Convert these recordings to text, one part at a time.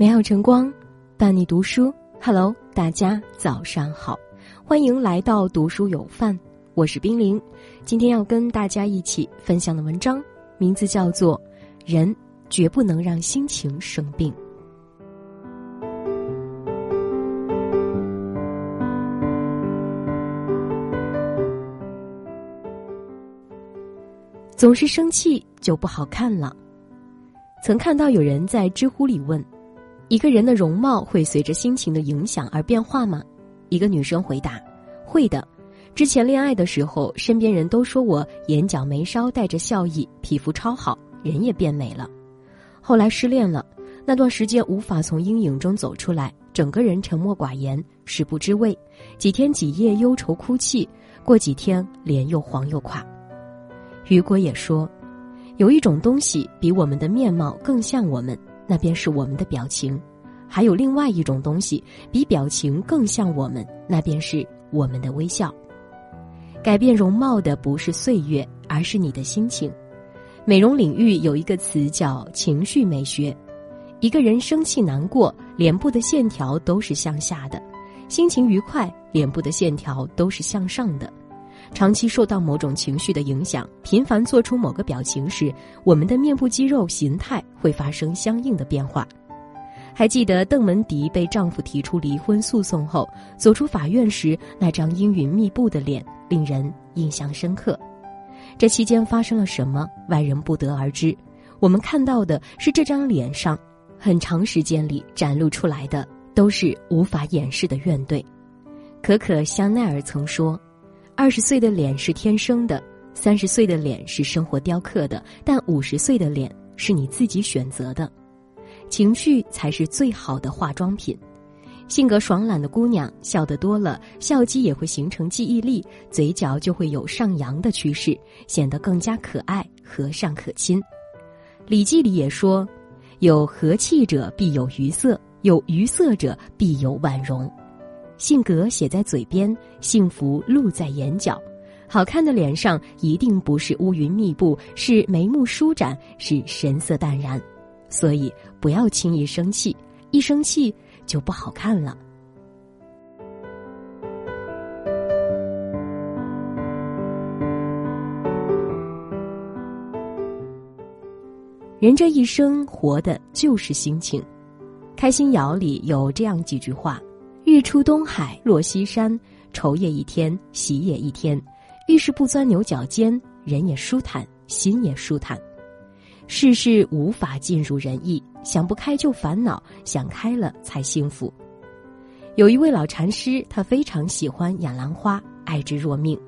美好晨光，伴你读书。Hello，大家早上好，欢迎来到读书有范，我是冰凌。今天要跟大家一起分享的文章，名字叫做《人绝不能让心情生病》。总是生气就不好看了。曾看到有人在知乎里问。一个人的容貌会随着心情的影响而变化吗？一个女生回答：“会的。之前恋爱的时候，身边人都说我眼角眉梢带着笑意，皮肤超好，人也变美了。后来失恋了，那段时间无法从阴影中走出来，整个人沉默寡言，食不知味，几天几夜忧愁哭泣，过几天脸又黄又垮。”雨果也说：“有一种东西比我们的面貌更像我们。”那便是我们的表情，还有另外一种东西比表情更像我们，那便是我们的微笑。改变容貌的不是岁月，而是你的心情。美容领域有一个词叫情绪美学。一个人生气难过，脸部的线条都是向下的；心情愉快，脸部的线条都是向上的。长期受到某种情绪的影响，频繁做出某个表情时，我们的面部肌肉形态会发生相应的变化。还记得邓文迪被丈夫提出离婚诉讼后，走出法院时那张阴云密布的脸，令人印象深刻。这期间发生了什么，外人不得而知。我们看到的是这张脸上，很长时间里展露出来的都是无法掩饰的怨怼。可可香奈儿曾说。二十岁的脸是天生的，三十岁的脸是生活雕刻的，但五十岁的脸是你自己选择的。情绪才是最好的化妆品。性格爽朗的姑娘笑得多了，笑肌也会形成记忆力，嘴角就会有上扬的趋势，显得更加可爱、和善可亲。《礼记》里也说：“有和气者必有余色，有余色者必有婉容。”性格写在嘴边，幸福露在眼角。好看的脸上一定不是乌云密布，是眉目舒展，是神色淡然。所以不要轻易生气，一生气就不好看了。人这一生活的就是心情，《开心谣》里有这样几句话。日出东海落西山，愁也一天，喜也一天。遇事不钻牛角尖，人也舒坦，心也舒坦。世事无法尽如人意，想不开就烦恼，想开了才幸福。有一位老禅师，他非常喜欢养兰花，爱之若命。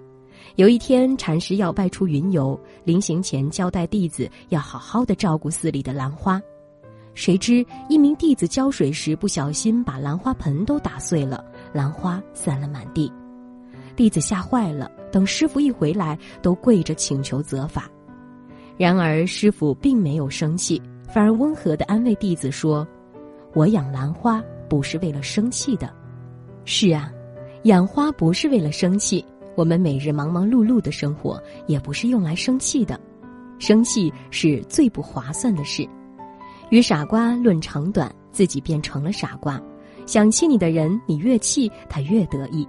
有一天，禅师要外出云游，临行前交代弟子要好好的照顾寺里的兰花。谁知一名弟子浇水时不小心把兰花盆都打碎了，兰花散了满地。弟子吓坏了，等师傅一回来，都跪着请求责罚。然而师傅并没有生气，反而温和的安慰弟子说：“我养兰花不是为了生气的。”是啊，养花不是为了生气。我们每日忙忙碌碌的生活，也不是用来生气的。生气是最不划算的事。与傻瓜论长短，自己变成了傻瓜。想气你的人，你越气他越得意。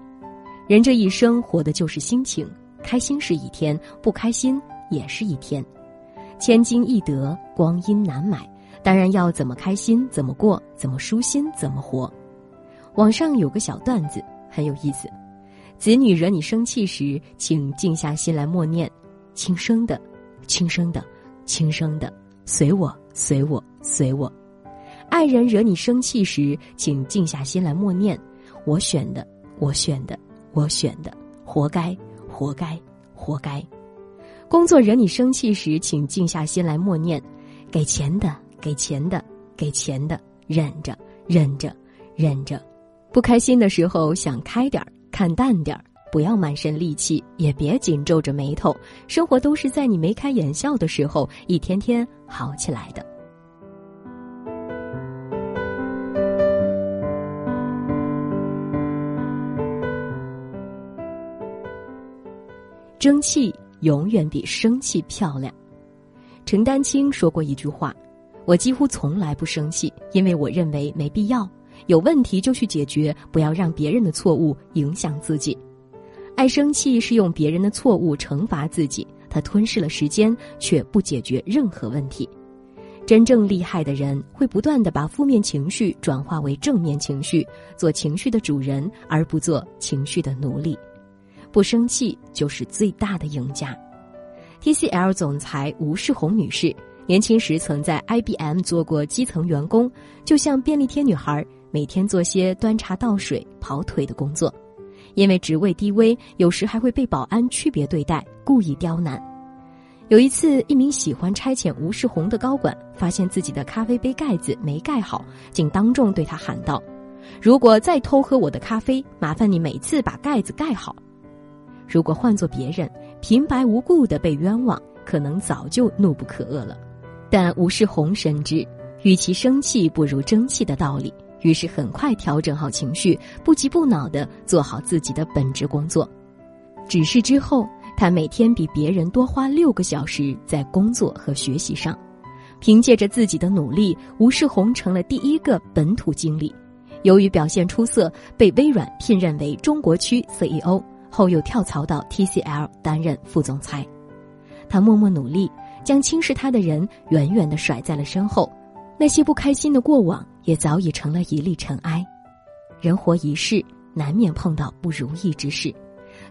人这一生活的就是心情，开心是一天，不开心也是一天。千金易得，光阴难买。当然要怎么开心怎么过，怎么舒心怎么活。网上有个小段子很有意思：子女惹你生气时，请静下心来默念，轻声的，轻声的，轻声的，随我。随我，随我。爱人惹你生气时，请静下心来默念：“我选的，我选的，我选的，活该，活该，活该。”工作惹你生气时，请静下心来默念：“给钱的，给钱的，给钱的，忍着，忍着，忍着。”不开心的时候，想开点儿，看淡点儿。不要满身戾气，也别紧皱着眉头。生活都是在你眉开眼笑的时候，一天天好起来的。争气永远比生气漂亮。陈丹青说过一句话：“我几乎从来不生气，因为我认为没必要。有问题就去解决，不要让别人的错误影响自己。爱生气是用别人的错误惩罚自己，他吞噬了时间，却不解决任何问题。真正厉害的人会不断的把负面情绪转化为正面情绪，做情绪的主人，而不做情绪的奴隶。不生气就是最大的赢家。TCL 总裁吴世红女士年轻时曾在 IBM 做过基层员工，就像便利贴女孩，每天做些端茶倒水、跑腿的工作。因为职位低微，有时还会被保安区别对待，故意刁难。有一次，一名喜欢差遣吴世红的高管发现自己的咖啡杯盖子没盖好，竟当众对他喊道：“如果再偷喝我的咖啡，麻烦你每次把盖子盖好。”如果换做别人，平白无故的被冤枉，可能早就怒不可遏了。但吴世红深知，与其生气不如争气的道理，于是很快调整好情绪，不急不恼的做好自己的本职工作。只是之后。他每天比别人多花六个小时在工作和学习上，凭借着自己的努力，吴世红成了第一个本土经理。由于表现出色，被微软聘任为中国区 CEO，后又跳槽到 TCL 担任副总裁。他默默努力，将轻视他的人远远的甩在了身后，那些不开心的过往也早已成了一粒尘埃。人活一世，难免碰到不如意之事。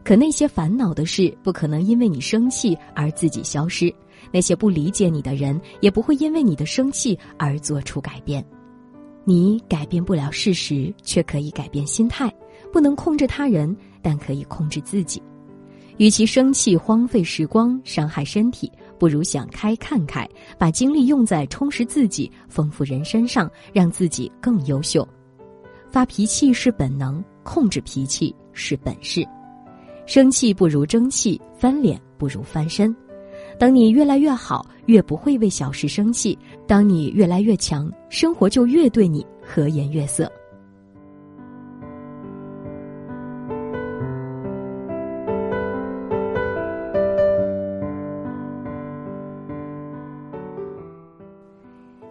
可那些烦恼的事不可能因为你生气而自己消失，那些不理解你的人也不会因为你的生气而做出改变。你改变不了事实，却可以改变心态。不能控制他人，但可以控制自己。与其生气荒废时光、伤害身体，不如想开看开，把精力用在充实自己、丰富人身上，让自己更优秀。发脾气是本能，控制脾气是本事。生气不如争气，翻脸不如翻身。等你越来越好，越不会为小事生气；当你越来越强，生活就越对你和颜悦色。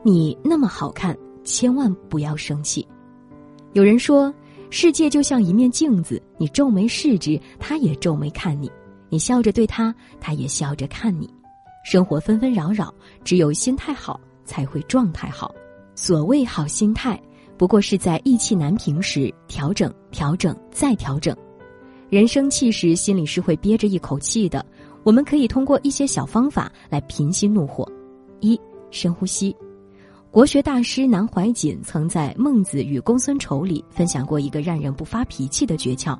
你那么好看，千万不要生气。有人说。世界就像一面镜子，你皱眉视之，他也皱眉看你；你笑着对他，他也笑着看你。生活纷纷扰扰，只有心态好，才会状态好。所谓好心态，不过是在意气难平时调整、调整再调整。人生气时心里是会憋着一口气的，我们可以通过一些小方法来平息怒火：一、深呼吸。国学大师南怀瑾曾在《孟子与公孙丑》里分享过一个让人不发脾气的诀窍：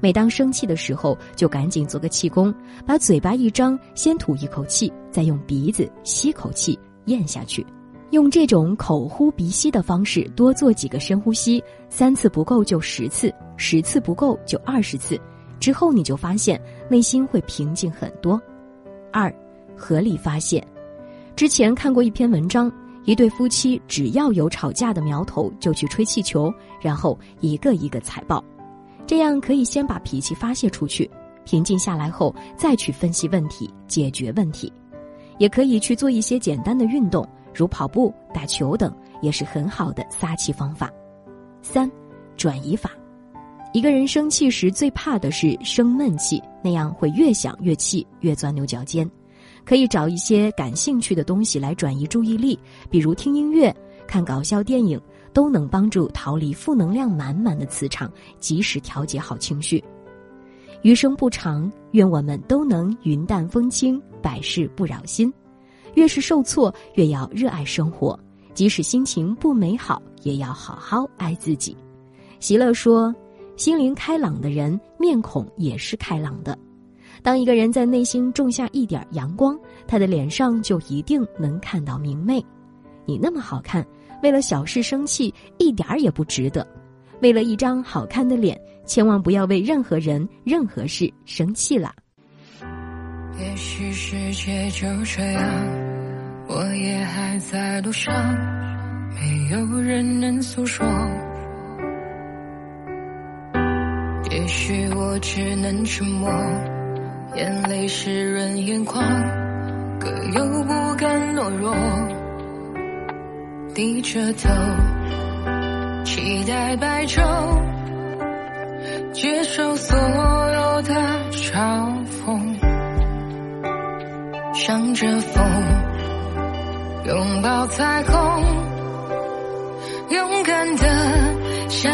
每当生气的时候，就赶紧做个气功，把嘴巴一张，先吐一口气，再用鼻子吸口气咽下去。用这种口呼鼻吸的方式多做几个深呼吸，三次不够就十次，十次不够就二十次。之后你就发现内心会平静很多。二，合理发泄。之前看过一篇文章。一对夫妻只要有吵架的苗头，就去吹气球，然后一个一个踩爆，这样可以先把脾气发泄出去，平静下来后再去分析问题、解决问题。也可以去做一些简单的运动，如跑步、打球等，也是很好的撒气方法。三，转移法。一个人生气时最怕的是生闷气，那样会越想越气，越钻牛角尖。可以找一些感兴趣的东西来转移注意力，比如听音乐、看搞笑电影，都能帮助逃离负能量满满的磁场，及时调节好情绪。余生不长，愿我们都能云淡风轻，百事不扰心。越是受挫，越要热爱生活，即使心情不美好，也要好好爱自己。席勒说：“心灵开朗的人，面孔也是开朗的。”当一个人在内心种下一点阳光，他的脸上就一定能看到明媚。你那么好看，为了小事生气一点儿也不值得。为了一张好看的脸，千万不要为任何人、任何事生气了。也许世界就这样，我也还在路上，没有人能诉说。也许我只能沉默。眼泪湿润眼眶，可又不敢懦弱。低着头，期待白昼，接受所有的嘲讽，向着风，拥抱彩虹，勇敢的向